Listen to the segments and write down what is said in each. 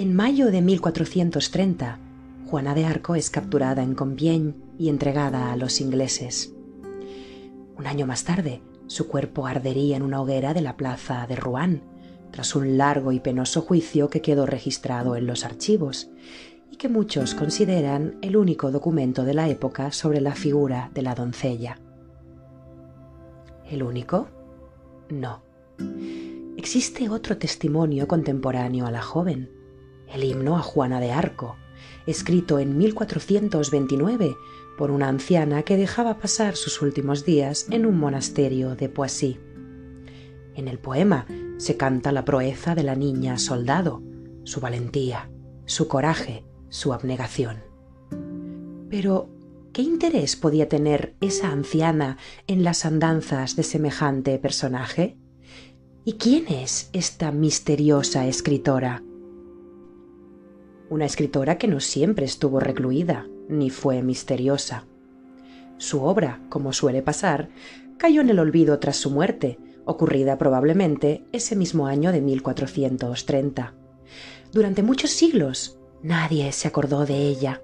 En mayo de 1430, Juana de Arco es capturada en Compiègne y entregada a los ingleses. Un año más tarde, su cuerpo ardería en una hoguera de la plaza de Rouen, tras un largo y penoso juicio que quedó registrado en los archivos y que muchos consideran el único documento de la época sobre la figura de la doncella. ¿El único? No. Existe otro testimonio contemporáneo a la joven, el himno a Juana de Arco, escrito en 1429 por una anciana que dejaba pasar sus últimos días en un monasterio de Poissy. En el poema se canta la proeza de la niña soldado, su valentía, su coraje, su abnegación. Pero, ¿qué interés podía tener esa anciana en las andanzas de semejante personaje? ¿Y quién es esta misteriosa escritora? Una escritora que no siempre estuvo recluida, ni fue misteriosa. Su obra, como suele pasar, cayó en el olvido tras su muerte, ocurrida probablemente ese mismo año de 1430. Durante muchos siglos nadie se acordó de ella.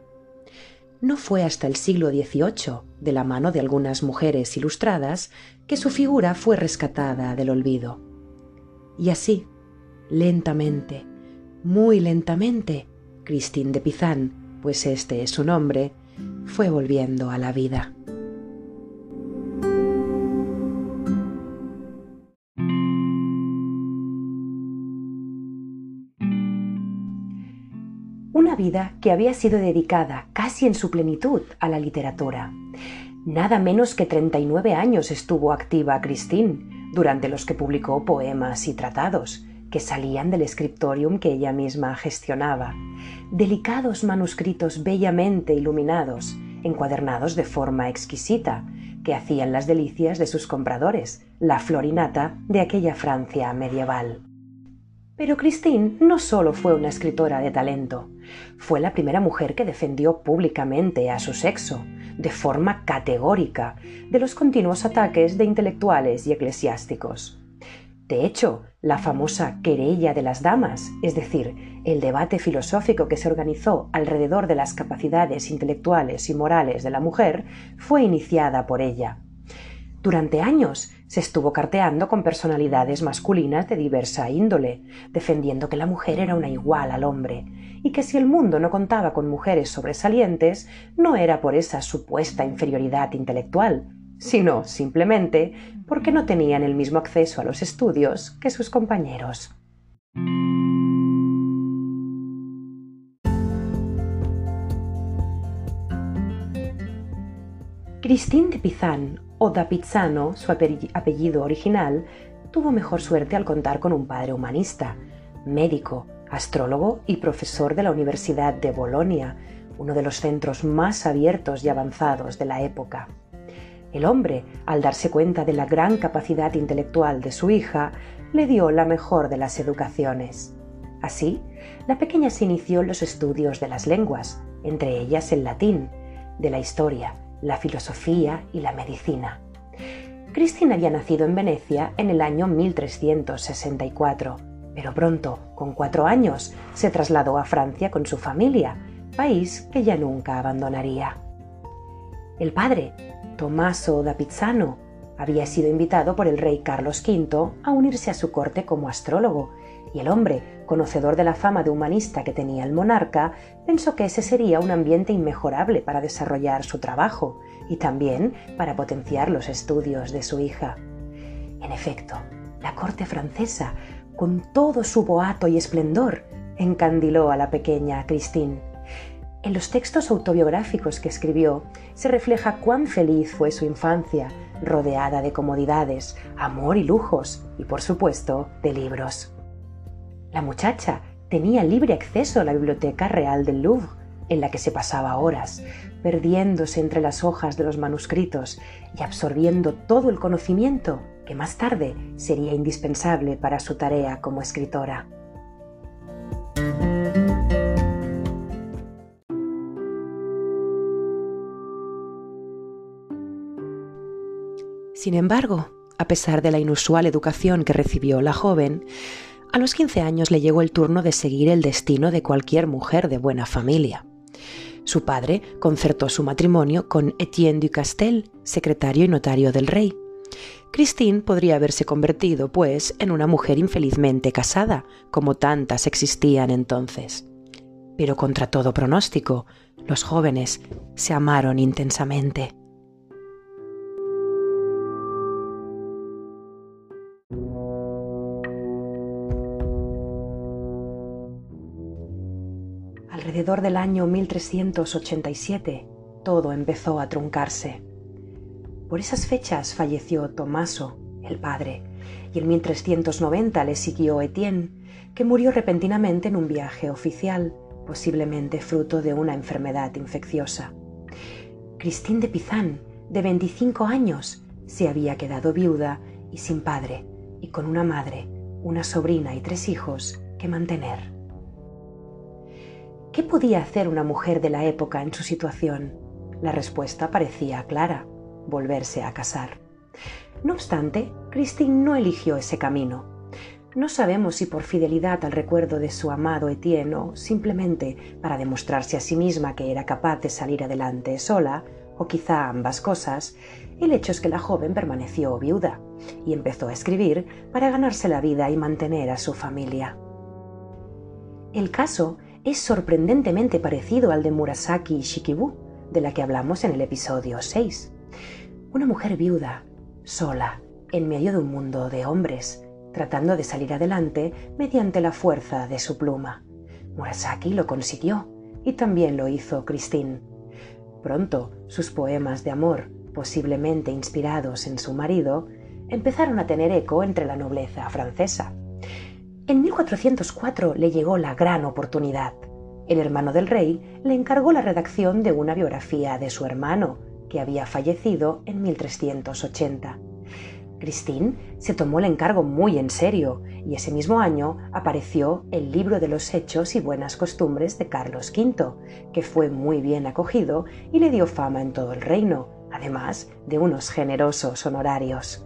No fue hasta el siglo XVIII, de la mano de algunas mujeres ilustradas, que su figura fue rescatada del olvido. Y así, lentamente, muy lentamente, Christine de Pizan, pues este es su nombre, fue volviendo a la vida. Una vida que había sido dedicada casi en su plenitud a la literatura. Nada menos que 39 años estuvo activa Christine, durante los que publicó poemas y tratados, que salían del scriptorium que ella misma gestionaba, delicados manuscritos bellamente iluminados, encuadernados de forma exquisita, que hacían las delicias de sus compradores, la florinata de aquella Francia medieval. Pero Christine no solo fue una escritora de talento, fue la primera mujer que defendió públicamente a su sexo, de forma categórica, de los continuos ataques de intelectuales y eclesiásticos. De hecho, la famosa querella de las damas, es decir, el debate filosófico que se organizó alrededor de las capacidades intelectuales y morales de la mujer, fue iniciada por ella. Durante años se estuvo carteando con personalidades masculinas de diversa índole, defendiendo que la mujer era una igual al hombre, y que si el mundo no contaba con mujeres sobresalientes, no era por esa supuesta inferioridad intelectual, sino simplemente porque no tenían el mismo acceso a los estudios que sus compañeros. Christine de Pizan o da Pizzano, su apellido original, tuvo mejor suerte al contar con un padre humanista, médico, astrólogo y profesor de la Universidad de Bolonia, uno de los centros más abiertos y avanzados de la época. El hombre, al darse cuenta de la gran capacidad intelectual de su hija, le dio la mejor de las educaciones. Así, la pequeña se inició en los estudios de las lenguas, entre ellas el latín, de la historia, la filosofía y la medicina. Cristina había nacido en Venecia en el año 1364, pero pronto, con cuatro años, se trasladó a Francia con su familia, país que ya nunca abandonaría. El padre, Tommaso da Pizzano, había sido invitado por el rey Carlos V a unirse a su corte como astrólogo y el hombre, conocedor de la fama de humanista que tenía el monarca, pensó que ese sería un ambiente inmejorable para desarrollar su trabajo y también para potenciar los estudios de su hija. En efecto, la corte francesa, con todo su boato y esplendor, encandiló a la pequeña Christine. En los textos autobiográficos que escribió se refleja cuán feliz fue su infancia, rodeada de comodidades, amor y lujos, y por supuesto de libros. La muchacha tenía libre acceso a la Biblioteca Real del Louvre, en la que se pasaba horas, perdiéndose entre las hojas de los manuscritos y absorbiendo todo el conocimiento que más tarde sería indispensable para su tarea como escritora. Sin embargo, a pesar de la inusual educación que recibió la joven, A los 15 años le llegó el turno de seguir el destino de cualquier mujer de buena familia. Su padre concertó su matrimonio con Etienne du Castel, secretario y notario del rey. Christine podría haberse convertido, pues, en una mujer infelizmente casada, como tantas existían entonces. Pero contra todo pronóstico, los jóvenes se amaron intensamente. Alrededor del año 1387, todo empezó a truncarse. Por esas fechas falleció Tomaso, el padre, y en 1390 le siguió Etienne, que murió repentinamente en un viaje oficial, posiblemente fruto de una enfermedad infecciosa. Christine de Pizan, de 25 años, se había quedado viuda y sin padre, y con una madre, una sobrina y tres hijos que mantener. ¿Qué podía hacer una mujer de la época en su situación? La respuesta parecía clara, volverse a casar. No obstante, Christine no eligió ese camino. No sabemos si por fidelidad al recuerdo de su amado Etienne o simplemente para demostrarse a sí misma que era capaz de salir adelante sola, o quizá ambas cosas, el hecho es que la joven permaneció viuda y empezó a escribir para ganarse la vida y mantener a su familia. El caso es sorprendentemente parecido al de Murasaki Shikibu, de la que hablamos en el episodio 6. Una mujer viuda, sola, en medio de un mundo de hombres, tratando de salir adelante mediante la fuerza de su pluma. Murasaki lo consiguió, y también lo hizo Christine. Pronto, sus poemas de amor, posiblemente inspirados en su marido, empezaron a tener eco entre la nobleza francesa. En 1404 le llegó la gran oportunidad. El hermano del rey le encargó la redacción de una biografía de su hermano, que había fallecido en 1380. Christine se tomó el encargo muy en serio y ese mismo año apareció el libro de los hechos y buenas costumbres de Carlos V, que fue muy bien acogido y le dio fama en todo el reino, además de unos generosos honorarios.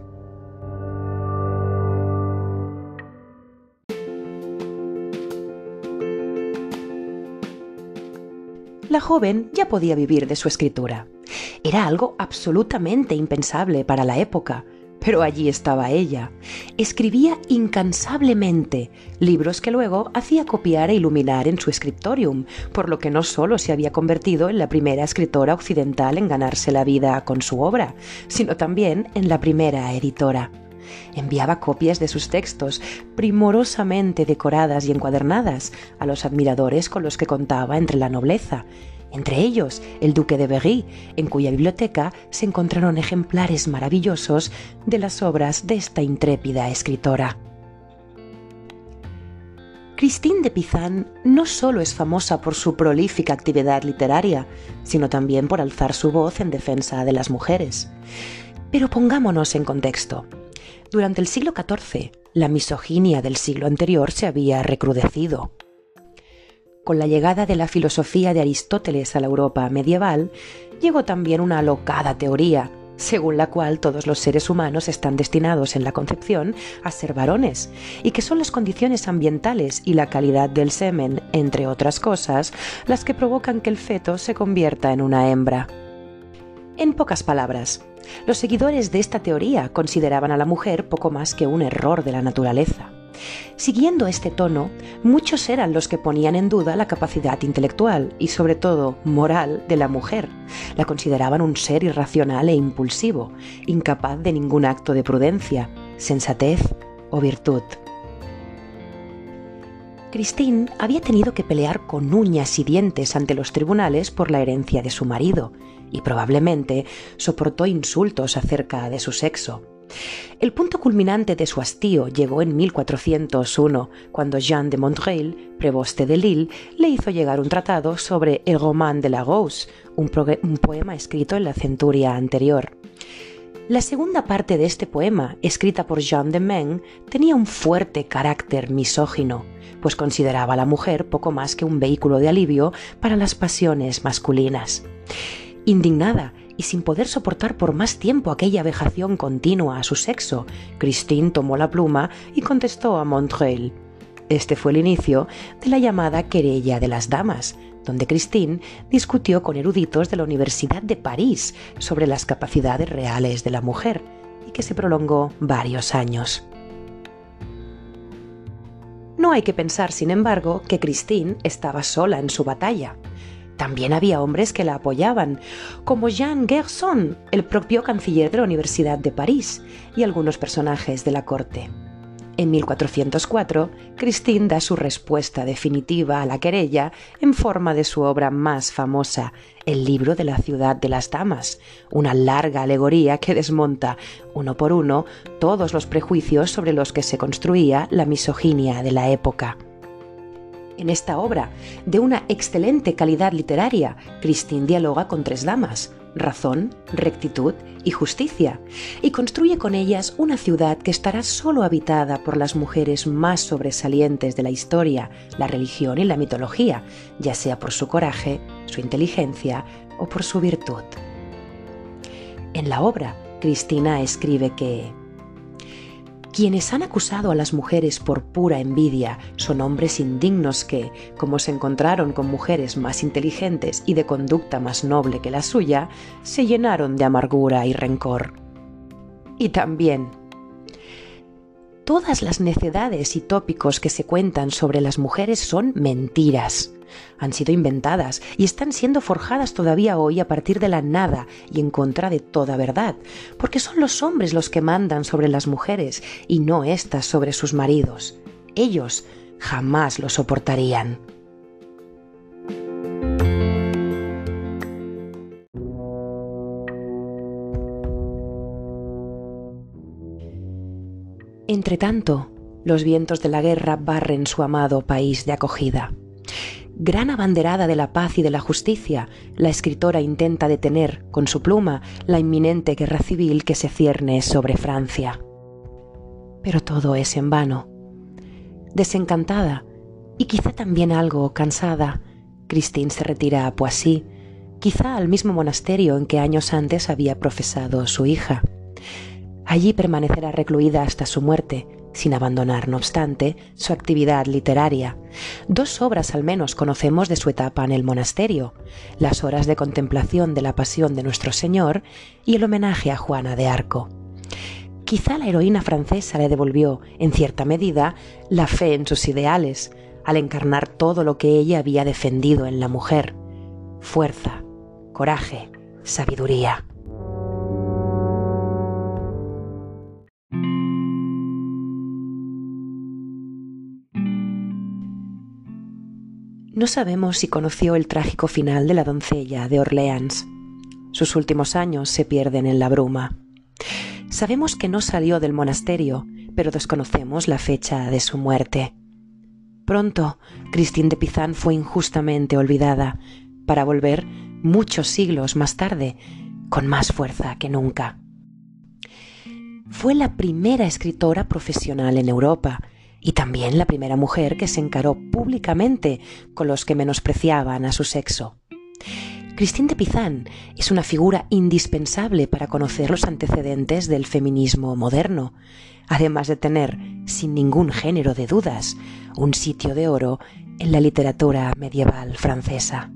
Joven ya podía vivir de su escritura. Era algo absolutamente impensable para la época, pero allí estaba ella. Escribía incansablemente, libros que luego hacía copiar e iluminar en su scriptorium, por lo que no solo se había convertido en la primera escritora occidental en ganarse la vida con su obra, sino también en la primera editora. Enviaba copias de sus textos, primorosamente decoradas y encuadernadas, a los admiradores con los que contaba entre la nobleza, entre ellos el duque de Berry, en cuya biblioteca se encontraron ejemplares maravillosos de las obras de esta intrépida escritora. Christine de Pizan no solo es famosa por su prolífica actividad literaria, sino también por alzar su voz en defensa de las mujeres. Pero pongámonos en contexto. Durante el siglo XIV, la misoginia del siglo anterior se había recrudecido. Con la llegada de la filosofía de Aristóteles a la Europa medieval, llegó también una alocada teoría, según la cual todos los seres humanos están destinados en la concepción a ser varones, y que son las condiciones ambientales y la calidad del semen, entre otras cosas, las que provocan que el feto se convierta en una hembra. En pocas palabras, los seguidores de esta teoría consideraban a la mujer poco más que un error de la naturaleza. Siguiendo este tono, muchos eran los que ponían en duda la capacidad intelectual y sobre todo moral de la mujer. La consideraban un ser irracional e impulsivo, incapaz de ningún acto de prudencia, sensatez o virtud. Christine había tenido que pelear con uñas y dientes ante los tribunales por la herencia de su marido, y probablemente soportó insultos acerca de su sexo. El punto culminante de su hastío llegó en 1401, cuando Jean de Montreuil, preboste de Lille, le hizo llegar un tratado sobre el Roman de la Rose, un, poema escrito en la centuria anterior. La segunda parte de este poema, escrita por Jean de Meung, tenía un fuerte carácter misógino, pues consideraba a la mujer poco más que un vehículo de alivio para las pasiones masculinas. Indignada y sin poder soportar por más tiempo aquella vejación continua a su sexo, Christine tomó la pluma y contestó a Montreuil. Este fue el inicio de la llamada querella de las damas, donde Christine discutió con eruditos de la Universidad de París sobre las capacidades reales de la mujer y que se prolongó varios años. No hay que pensar, sin embargo, que Christine estaba sola en su batalla. También había hombres que la apoyaban, como Jean Gerson, el propio canciller de la Universidad de París, y algunos personajes de la corte. En 1404, Christine da su respuesta definitiva a la querella en forma de su obra más famosa, El libro de la ciudad de las damas, una larga alegoría que desmonta, uno por uno, todos los prejuicios sobre los que se construía la misoginia de la época. En esta obra, de una excelente calidad literaria, Christine dialoga con tres damas, razón, rectitud y justicia, y construye con ellas una ciudad que estará solo habitada por las mujeres más sobresalientes de la historia, la religión y la mitología, ya sea por su coraje, su inteligencia o por su virtud. En la obra, Cristina escribe que quienes han acusado a las mujeres por pura envidia son hombres indignos que, como se encontraron con mujeres más inteligentes y de conducta más noble que la suya, se llenaron de amargura y rencor. Y también todas las necedades y tópicos que se cuentan sobre las mujeres son mentiras. Han sido inventadas y están siendo forjadas todavía hoy a partir de la nada y en contra de toda verdad, porque son los hombres los que mandan sobre las mujeres y no éstas sobre sus maridos. Ellos jamás lo soportarían. Entretanto, los vientos de la guerra barren su amado país de acogida. Gran abanderada de la paz y de la justicia, la escritora intenta detener con su pluma la inminente guerra civil que se cierne sobre Francia. Pero todo es en vano. Desencantada y quizá también algo cansada, Christine se retira a Poissy, quizá al mismo monasterio en que años antes había profesado su hija. Allí permanecerá recluida hasta su muerte, sin abandonar, no obstante, su actividad literaria. Dos obras al menos conocemos de su etapa en el monasterio, las horas de contemplación de la pasión de nuestro Señor y el homenaje a Juana de Arco. Quizá la heroína francesa le devolvió, en cierta medida, la fe en sus ideales, al encarnar todo lo que ella había defendido en la mujer. Fuerza, coraje, sabiduría. No sabemos si conoció el trágico final de la doncella de Orleans. Sus últimos años se pierden en la bruma. Sabemos que no salió del monasterio, pero desconocemos la fecha de su muerte. Pronto, Christine de Pizan fue injustamente olvidada, para volver muchos siglos más tarde, con más fuerza que nunca. Fue la primera escritora profesional en Europa y también la primera mujer que se encaró públicamente con los que menospreciaban a su sexo. Christine de Pizan es una figura indispensable para conocer los antecedentes del feminismo moderno, además de tener, sin ningún género de dudas, un sitio de oro en la literatura medieval francesa.